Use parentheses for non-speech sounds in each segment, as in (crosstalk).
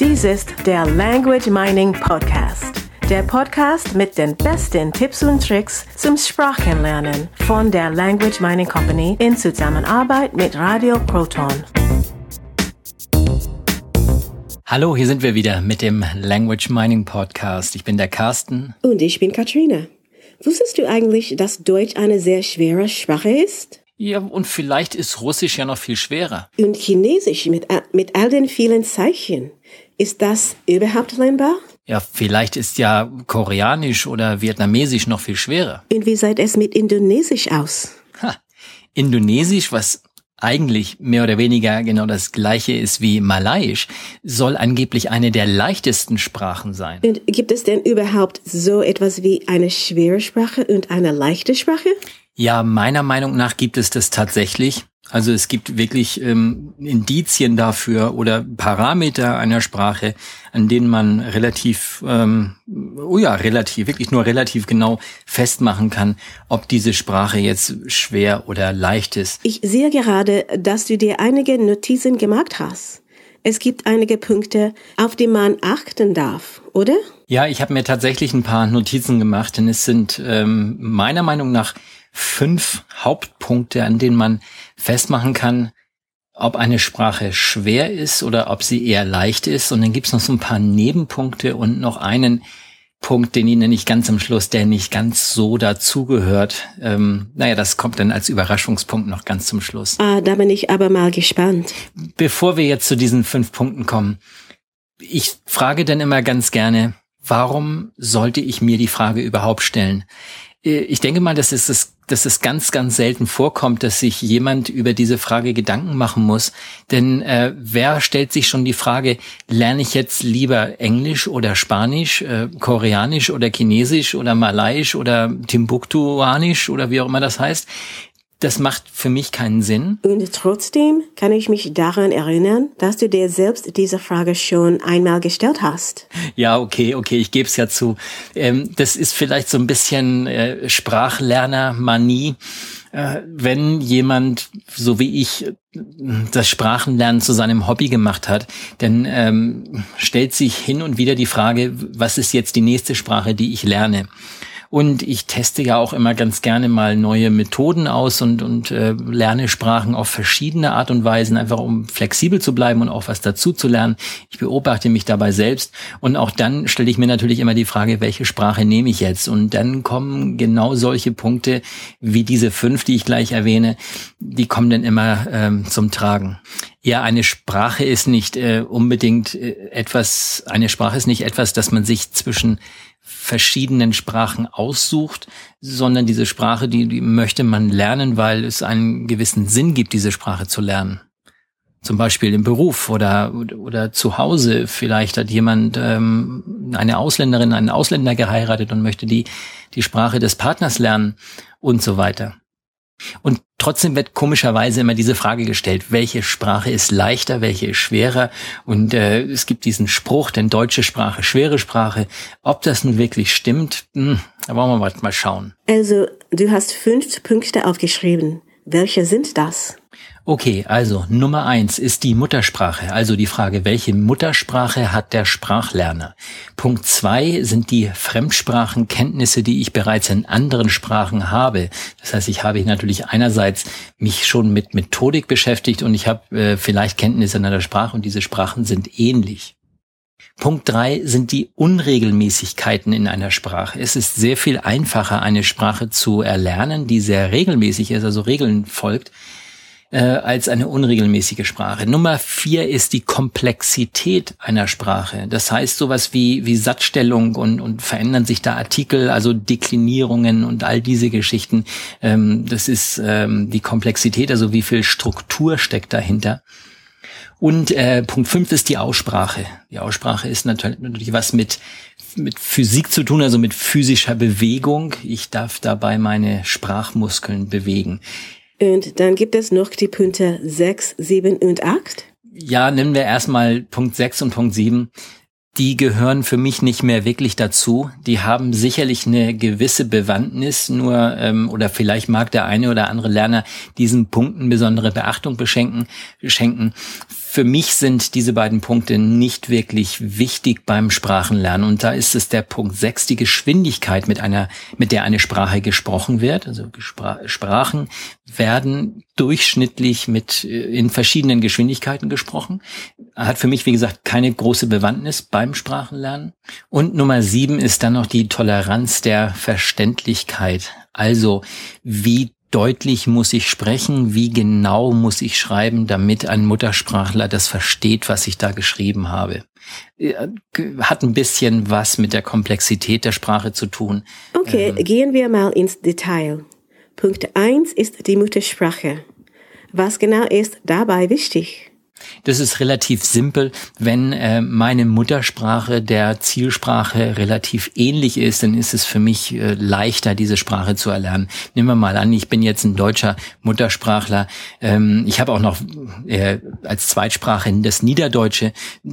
Dies ist der Language Mining Podcast. Der Podcast mit den besten Tipps und Tricks zum Sprachenlernen von der Language Mining Company in Zusammenarbeit mit Radio Proton. Hallo, hier sind wir wieder mit dem Language Mining Podcast. Ich bin der Carsten. Und ich bin Katrina. Wusstest du eigentlich, dass Deutsch eine sehr schwere Sprache ist? Ja, und vielleicht ist Russisch ja noch viel schwerer. Und Chinesisch mit, mit all den vielen Zeichen. Ist das überhaupt lernbar? Ja, vielleicht ist ja Koreanisch oder Vietnamesisch noch viel schwerer. Und wie sieht es mit Indonesisch aus? Ha, Indonesisch, was eigentlich mehr oder weniger genau das gleiche ist wie Malayisch, soll angeblich eine der leichtesten Sprachen sein. Und gibt es denn überhaupt so etwas wie eine schwere Sprache und eine leichte Sprache? Ja, meiner Meinung nach gibt es das tatsächlich. Also es gibt wirklich ähm, Indizien dafür oder Parameter einer Sprache, an denen man relativ, ähm, oh ja, relativ, wirklich nur relativ genau festmachen kann, ob diese Sprache jetzt schwer oder leicht ist. Ich sehe gerade, dass du dir einige Notizen gemacht hast. Es gibt einige Punkte, auf die man achten darf, oder? Ja, ich habe mir tatsächlich ein paar Notizen gemacht, denn es sind ähm, meiner Meinung nach fünf Hauptpunkte, an denen man festmachen kann, ob eine Sprache schwer ist oder ob sie eher leicht ist. Und dann gibt's noch so ein paar Nebenpunkte und noch einen Punkt, den ich nenne ich ganz am Schluss, der nicht ganz so dazugehört. Ähm, naja, das kommt dann als Überraschungspunkt noch ganz zum Schluss. Ah, da bin ich aber mal gespannt. Bevor wir jetzt zu diesen fünf Punkten kommen, ich frage dann immer ganz gerne, warum sollte ich mir die Frage überhaupt stellen? Äh, ich denke mal, dass es, dass es ganz, ganz selten vorkommt, dass sich jemand über diese Frage Gedanken machen muss. Denn äh, wer stellt sich schon die Frage, lerne ich jetzt lieber Englisch oder Spanisch, äh, Koreanisch oder Chinesisch oder Malayisch oder Timbuktuanisch oder wie auch immer das heißt? Das macht für mich keinen Sinn. Und trotzdem kann ich mich daran erinnern, dass du dir selbst diese Frage schon einmal gestellt hast. Ja, okay, okay, ich gebe es ja zu. Ähm, das ist vielleicht so ein bisschen äh, Sprachlerner-Manie. Äh, wenn jemand, so wie ich, das Sprachenlernen zu seinem Hobby gemacht hat, dann ähm, stellt sich hin und wieder die Frage, was ist jetzt die nächste Sprache, die ich lerne? Und ich teste ja auch immer ganz gerne mal neue Methoden aus und, und äh, lerne Sprachen auf verschiedene Art und Weisen, einfach um flexibel zu bleiben und auch was dazu zu lernen. Ich beobachte mich dabei selbst und auch dann stelle ich mir natürlich immer die Frage, welche Sprache nehme ich jetzt? Und dann kommen genau solche Punkte wie diese fünf, die ich gleich erwähne, die kommen dann immer ähm, zum Tragen. Ja, eine Sprache ist nicht äh, unbedingt äh, etwas, eine Sprache ist nicht etwas, das man sich zwischen verschiedenen Sprachen aussucht, sondern diese Sprache, die, die möchte man lernen, weil es einen gewissen Sinn gibt, diese Sprache zu lernen. Zum Beispiel im Beruf oder, oder zu Hause. Vielleicht hat jemand ähm, eine Ausländerin, einen Ausländer geheiratet und möchte die, die Sprache des Partners lernen und so weiter. Und trotzdem wird komischerweise immer diese Frage gestellt, welche Sprache ist leichter, welche ist schwerer? Und äh, es gibt diesen Spruch, denn deutsche Sprache, schwere Sprache. Ob das nun wirklich stimmt, hm, da wollen wir mal schauen. Also, du hast fünf Punkte aufgeschrieben. Welche sind das? Okay, also Nummer eins ist die Muttersprache, also die Frage, welche Muttersprache hat der Sprachlerner? Punkt zwei sind die Fremdsprachenkenntnisse, die ich bereits in anderen Sprachen habe. Das heißt, ich habe natürlich einerseits mich schon mit Methodik beschäftigt und ich habe äh, vielleicht Kenntnisse in einer Sprache und diese Sprachen sind ähnlich. Punkt drei sind die Unregelmäßigkeiten in einer Sprache. Es ist sehr viel einfacher, eine Sprache zu erlernen, die sehr regelmäßig ist, also Regeln folgt, äh, als eine unregelmäßige Sprache. Nummer vier ist die Komplexität einer Sprache. Das heißt sowas wie, wie Satzstellung und, und verändern sich da Artikel, also Deklinierungen und all diese Geschichten. Ähm, das ist ähm, die Komplexität, also wie viel Struktur steckt dahinter. Und äh, Punkt fünf ist die Aussprache. Die Aussprache ist natürlich, natürlich was mit, mit Physik zu tun, also mit physischer Bewegung. Ich darf dabei meine Sprachmuskeln bewegen. Und dann gibt es noch die Punkte 6, 7 und 8. Ja, nehmen wir erstmal Punkt 6 und Punkt 7. Die gehören für mich nicht mehr wirklich dazu. Die haben sicherlich eine gewisse Bewandtnis, nur ähm, oder vielleicht mag der eine oder andere Lerner diesen Punkten besondere Beachtung beschenken, schenken. für mich sind diese beiden Punkte nicht wirklich wichtig beim Sprachenlernen. Und da ist es der Punkt sechs, die Geschwindigkeit, mit einer, mit der eine Sprache gesprochen wird. Also Sprachen werden durchschnittlich mit äh, in verschiedenen Geschwindigkeiten gesprochen. Hat für mich, wie gesagt, keine große Bewandtnis beim Sprachenlernen. Und Nummer sieben ist dann noch die Toleranz der Verständlichkeit. Also, wie deutlich muss ich sprechen, wie genau muss ich schreiben, damit ein Muttersprachler das versteht, was ich da geschrieben habe. Hat ein bisschen was mit der Komplexität der Sprache zu tun. Okay, ähm, gehen wir mal ins Detail. Punkt eins ist die Muttersprache. Was genau ist dabei wichtig? Das ist relativ simpel. Wenn äh, meine Muttersprache der Zielsprache relativ ähnlich ist, dann ist es für mich äh, leichter, diese Sprache zu erlernen. Nehmen wir mal an, ich bin jetzt ein deutscher Muttersprachler. Ähm, ich habe auch noch äh, als Zweitsprache das Niederdeutsche.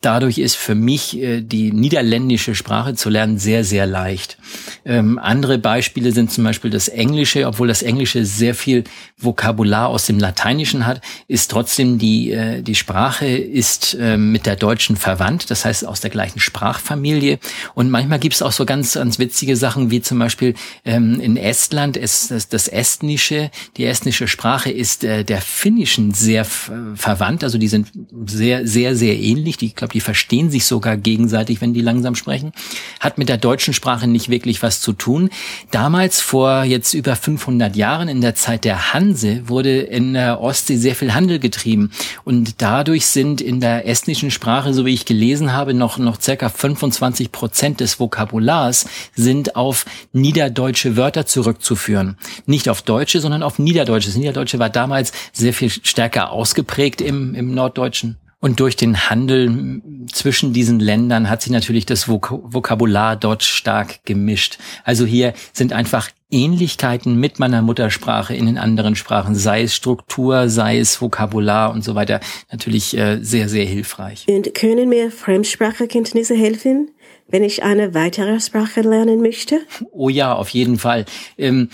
Dadurch ist für mich äh, die niederländische Sprache zu lernen sehr, sehr leicht. Ähm, andere Beispiele sind zum Beispiel das Englische. Obwohl das Englische sehr viel Vokabular aus dem Lateinischen hat, ist trotzdem die, äh, die Sprache Sprache ist äh, mit der deutschen verwandt, das heißt aus der gleichen Sprachfamilie. Und manchmal gibt es auch so ganz, ganz witzige Sachen, wie zum Beispiel ähm, in Estland ist das, das Estnische, die estnische Sprache ist äh, der Finnischen sehr verwandt. Also die sind sehr, sehr, sehr ähnlich. Die, ich glaube, die verstehen sich sogar gegenseitig, wenn die langsam sprechen. Hat mit der deutschen Sprache nicht wirklich was zu tun. Damals, vor jetzt über 500 Jahren, in der Zeit der Hanse, wurde in der Ostsee sehr viel Handel getrieben. Und da dadurch sind in der estnischen Sprache, so wie ich gelesen habe, noch, noch circa 25 Prozent des Vokabulars sind auf niederdeutsche Wörter zurückzuführen. Nicht auf Deutsche, sondern auf Niederdeutsche. Das Niederdeutsche war damals sehr viel stärker ausgeprägt im, im Norddeutschen. Und durch den Handel zwischen diesen Ländern hat sich natürlich das Vok Vokabular dort stark gemischt. Also hier sind einfach Ähnlichkeiten mit meiner Muttersprache in den anderen Sprachen, sei es Struktur, sei es Vokabular und so weiter, natürlich äh, sehr, sehr hilfreich. Und können mir Fremdsprachekenntnisse helfen? wenn ich eine weitere Sprache lernen möchte? Oh ja, auf jeden Fall. Ähm,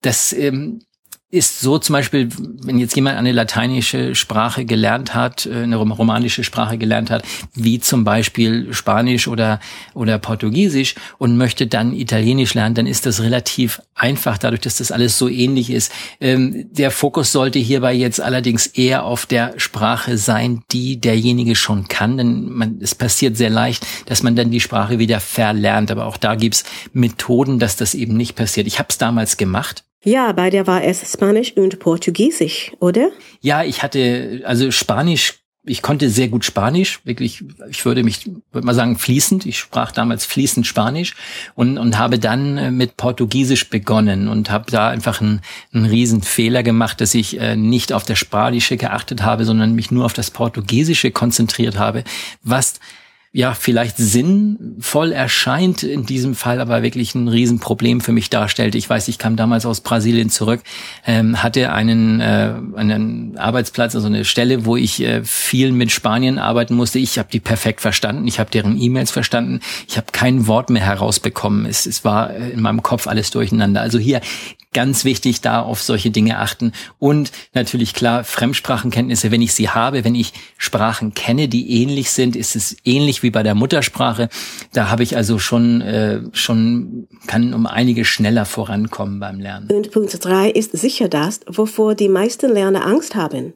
das ähm, ist so zum Beispiel, wenn jetzt jemand eine lateinische Sprache gelernt hat, äh, eine romanische Sprache gelernt hat, wie zum Beispiel Spanisch oder, oder Portugiesisch und möchte dann Italienisch lernen, dann ist das relativ einfach, dadurch, dass das alles so ähnlich ist. Ähm, der Fokus sollte hierbei jetzt allerdings eher auf der Sprache sein, die derjenige schon kann, denn man, es passiert sehr leicht, dass man dann die Sprache wieder verlernt. Aber auch da gibt's Methoden, dass das eben nicht passiert. Ich habe es damals gemacht ja, bei dir war es Spanisch und Portugiesisch, oder? Ja, ich hatte, also Spanisch, ich konnte sehr gut Spanisch, wirklich, ich würde mich, würde mal sagen, fließend. Ich sprach damals fließend Spanisch und, und habe dann äh, mit Portugiesisch begonnen und habe da einfach einen, einen riesen Fehler gemacht, dass ich äh, nicht auf das Spanische geachtet habe, sondern mich nur auf das Portugiesische konzentriert habe, was ja vielleicht sinnvoll erscheint, in diesem Fall aber wirklich ein Riesenproblem für mich darstellt. Ich weiß, ich kam damals aus Brasilien zurück, ähm, hatte einen, äh, einen Arbeitsplatz, also eine Stelle, wo ich äh, viel mit Spanien arbeiten musste. Ich habe die perfekt verstanden, ich habe deren E-Mails verstanden, ich habe kein Wort mehr herausbekommen. Es, es war äh, in meinem Kopf alles durcheinander. Also hier ganz wichtig, da auf solche Dinge achten. Und natürlich klar, Fremdsprachenkenntnisse, wenn ich sie habe, wenn ich Sprachen kenne, die ähnlich sind, ist es ähnlich wie bei der Muttersprache. Da habe ich also schon, äh, schon, kann um einige schneller vorankommen beim Lernen. Und Punkt drei ist sicher das, wovor die meisten Lerner Angst haben.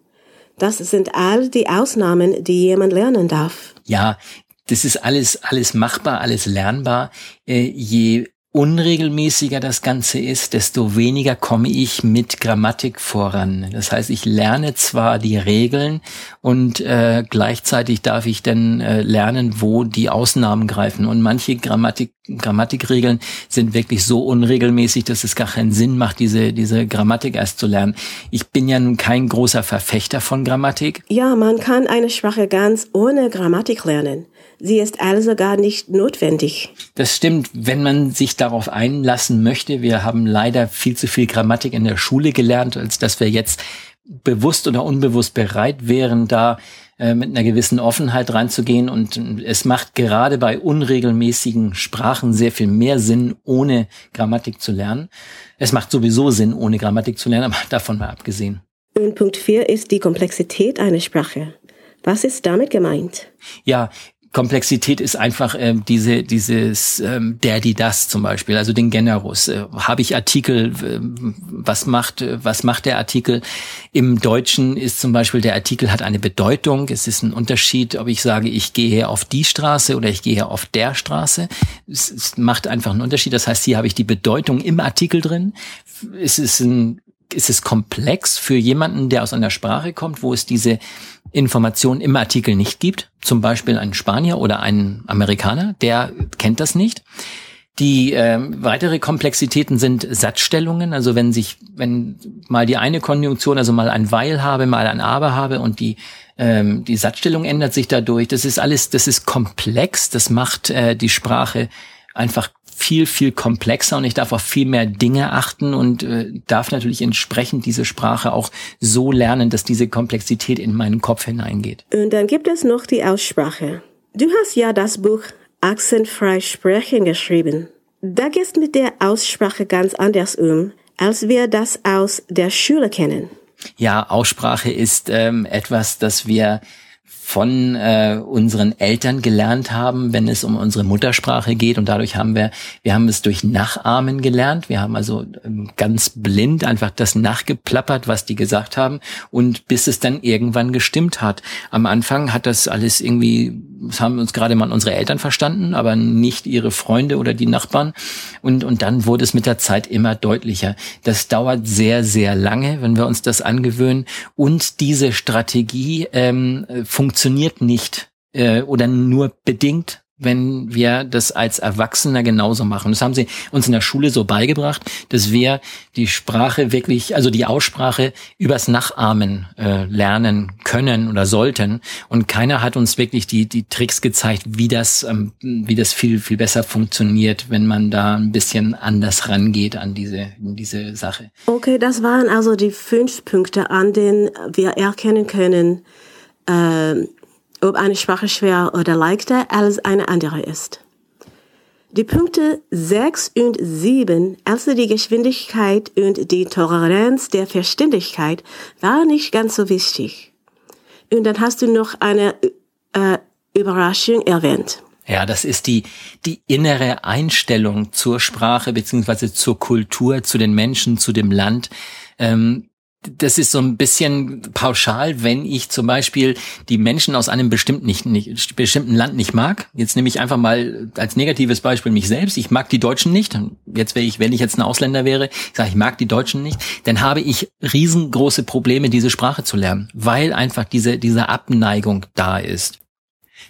Das sind all die Ausnahmen, die jemand lernen darf. Ja, das ist alles, alles machbar, alles lernbar. Äh, je unregelmäßiger das Ganze ist, desto weniger komme ich mit Grammatik voran. Das heißt, ich lerne zwar die Regeln und äh, gleichzeitig darf ich dann äh, lernen, wo die Ausnahmen greifen. Und manche Grammatik, Grammatikregeln sind wirklich so unregelmäßig, dass es gar keinen Sinn macht, diese, diese Grammatik erst zu lernen. Ich bin ja nun kein großer Verfechter von Grammatik. Ja, man kann eine Sprache ganz ohne Grammatik lernen. Sie ist also gar nicht notwendig. Das stimmt, wenn man sich darauf einlassen möchte. Wir haben leider viel zu viel Grammatik in der Schule gelernt, als dass wir jetzt bewusst oder unbewusst bereit wären, da äh, mit einer gewissen Offenheit reinzugehen. Und es macht gerade bei unregelmäßigen Sprachen sehr viel mehr Sinn, ohne Grammatik zu lernen. Es macht sowieso Sinn, ohne Grammatik zu lernen, (laughs) aber davon mal abgesehen. Und Punkt 4 ist die Komplexität einer Sprache. Was ist damit gemeint? Ja, Komplexität ist einfach äh, diese dieses ähm, der die das zum Beispiel also den Generus. Äh, habe ich Artikel äh, was macht äh, was macht der Artikel? Im Deutschen ist zum Beispiel der Artikel hat eine Bedeutung. Es ist ein Unterschied ob ich sage ich gehe auf die Straße oder ich gehe auf der Straße. Es, es macht einfach einen Unterschied. Das heißt hier habe ich die Bedeutung im Artikel drin. Es ist ein ist es komplex für jemanden, der aus einer Sprache kommt, wo es diese Information im Artikel nicht gibt, zum Beispiel ein Spanier oder ein Amerikaner, der kennt das nicht. Die äh, weitere Komplexitäten sind Satzstellungen, also wenn sich, wenn mal die eine Konjunktion, also mal ein Weil habe, mal ein Aber habe und die ähm, die Satzstellung ändert sich dadurch. Das ist alles, das ist komplex, das macht äh, die Sprache einfach viel, viel komplexer und ich darf auf viel mehr Dinge achten und äh, darf natürlich entsprechend diese Sprache auch so lernen, dass diese Komplexität in meinen Kopf hineingeht. Und dann gibt es noch die Aussprache. Du hast ja das Buch Akzentfrei sprechen geschrieben. Da gehst mit der Aussprache ganz anders um, als wir das aus der Schule kennen. Ja, Aussprache ist ähm, etwas, das wir von äh, unseren Eltern gelernt haben, wenn es um unsere Muttersprache geht. Und dadurch haben wir, wir haben es durch Nachahmen gelernt. Wir haben also ähm, ganz blind einfach das nachgeplappert, was die gesagt haben. Und bis es dann irgendwann gestimmt hat. Am Anfang hat das alles irgendwie, das haben uns gerade mal unsere Eltern verstanden, aber nicht ihre Freunde oder die Nachbarn. Und, und dann wurde es mit der Zeit immer deutlicher. Das dauert sehr, sehr lange, wenn wir uns das angewöhnen. Und diese Strategie ähm, funktioniert funktioniert nicht äh, oder nur bedingt, wenn wir das als Erwachsener genauso machen. Das haben sie uns in der Schule so beigebracht, dass wir die Sprache wirklich, also die Aussprache übers Nachahmen äh, lernen können oder sollten. Und keiner hat uns wirklich die die Tricks gezeigt, wie das ähm, wie das viel viel besser funktioniert, wenn man da ein bisschen anders rangeht an diese diese Sache. Okay, das waren also die fünf Punkte, an denen wir erkennen können, äh, ob eine Sprache schwer oder leichter als eine andere ist. Die Punkte 6 und 7, also die Geschwindigkeit und die Toleranz der Verständigkeit, waren nicht ganz so wichtig. Und dann hast du noch eine äh, Überraschung erwähnt. Ja, das ist die, die innere Einstellung zur Sprache beziehungsweise zur Kultur, zu den Menschen, zu dem Land. Ähm, das ist so ein bisschen pauschal, wenn ich zum Beispiel die Menschen aus einem bestimmten, nicht, nicht, bestimmten Land nicht mag. Jetzt nehme ich einfach mal als negatives Beispiel mich selbst. Ich mag die Deutschen nicht. Jetzt wäre ich, wenn ich jetzt ein Ausländer wäre, ich sage, ich mag die Deutschen nicht, dann habe ich riesengroße Probleme, diese Sprache zu lernen, weil einfach diese, diese Abneigung da ist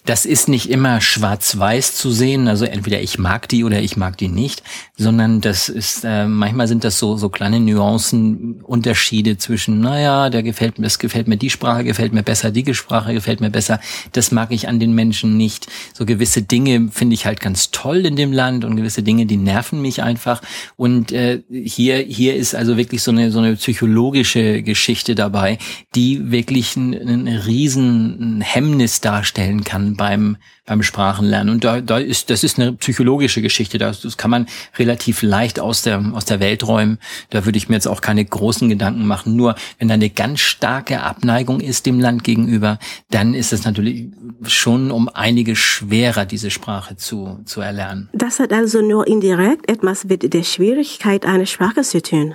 das ist nicht immer schwarz-weiß zu sehen, also entweder ich mag die oder ich mag die nicht, sondern das ist, äh, manchmal sind das so, so kleine Nuancen, Unterschiede zwischen, naja, der gefällt mir, das gefällt mir, die Sprache gefällt mir besser, die Sprache gefällt mir besser, das mag ich an den Menschen nicht. So gewisse Dinge finde ich halt ganz toll in dem Land und gewisse Dinge, die nerven mich einfach. Und äh, hier, hier ist also wirklich so eine, so eine psychologische Geschichte dabei, die wirklich ein, ein riesen Hemmnis darstellen kann beim, beim Sprachenlernen. Und da, da ist, das ist eine psychologische Geschichte. Das, das kann man relativ leicht aus der, aus der Welt räumen. Da würde ich mir jetzt auch keine großen Gedanken machen. Nur wenn da eine ganz starke Abneigung ist dem Land gegenüber, dann ist es natürlich schon um einige schwerer, diese Sprache zu, zu erlernen. Das hat also nur indirekt etwas mit der Schwierigkeit einer Sprache zu tun.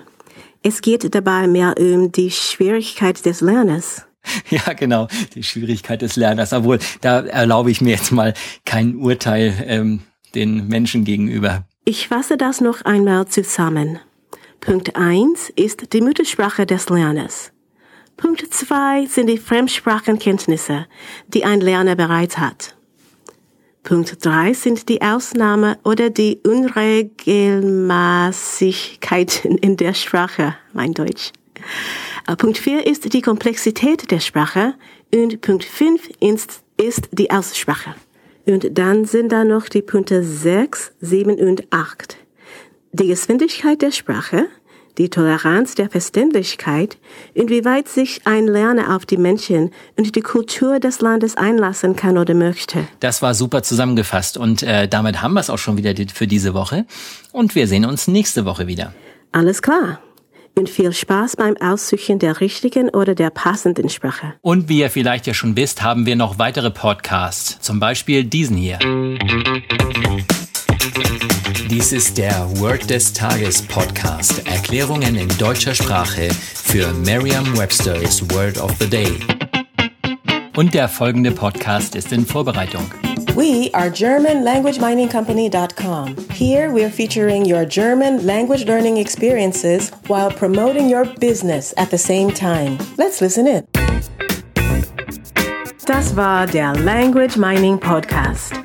Es geht dabei mehr um die Schwierigkeit des Lernens. (laughs) Ja, genau, die Schwierigkeit des Lerners. Obwohl, da erlaube ich mir jetzt mal kein Urteil ähm, den Menschen gegenüber. Ich fasse das noch einmal zusammen. Punkt eins ist die Muttersprache des Lerners. Punkt zwei sind die Fremdsprachenkenntnisse, die ein Lerner bereits hat. Punkt drei sind die Ausnahme oder die Unregelmäßigkeiten in der Sprache, mein Deutsch. Punkt 4 ist die Komplexität der Sprache und Punkt 5 ist, ist die Aussprache. Und dann sind da noch die Punkte 6, 7 und 8. Die Geschwindigkeit der Sprache, die Toleranz der Verständlichkeit, inwieweit sich ein Lerner auf die Menschen und die Kultur des Landes einlassen kann oder möchte. Das war super zusammengefasst und äh, damit haben wir es auch schon wieder für diese Woche und wir sehen uns nächste Woche wieder. Alles klar. Und viel Spaß beim Aussuchen der richtigen oder der passenden Sprache. Und wie ihr vielleicht ja schon wisst, haben wir noch weitere Podcasts. Zum Beispiel diesen hier. Dies ist der Word des Tages Podcast. Erklärungen in deutscher Sprache für Merriam-Webster's Word of the Day. Und der folgende Podcast ist in Vorbereitung. We are GermanLanguageMiningCompany.com. Here we're featuring your German language learning experiences while promoting your business at the same time. Let's listen in. Das war der Language Mining Podcast.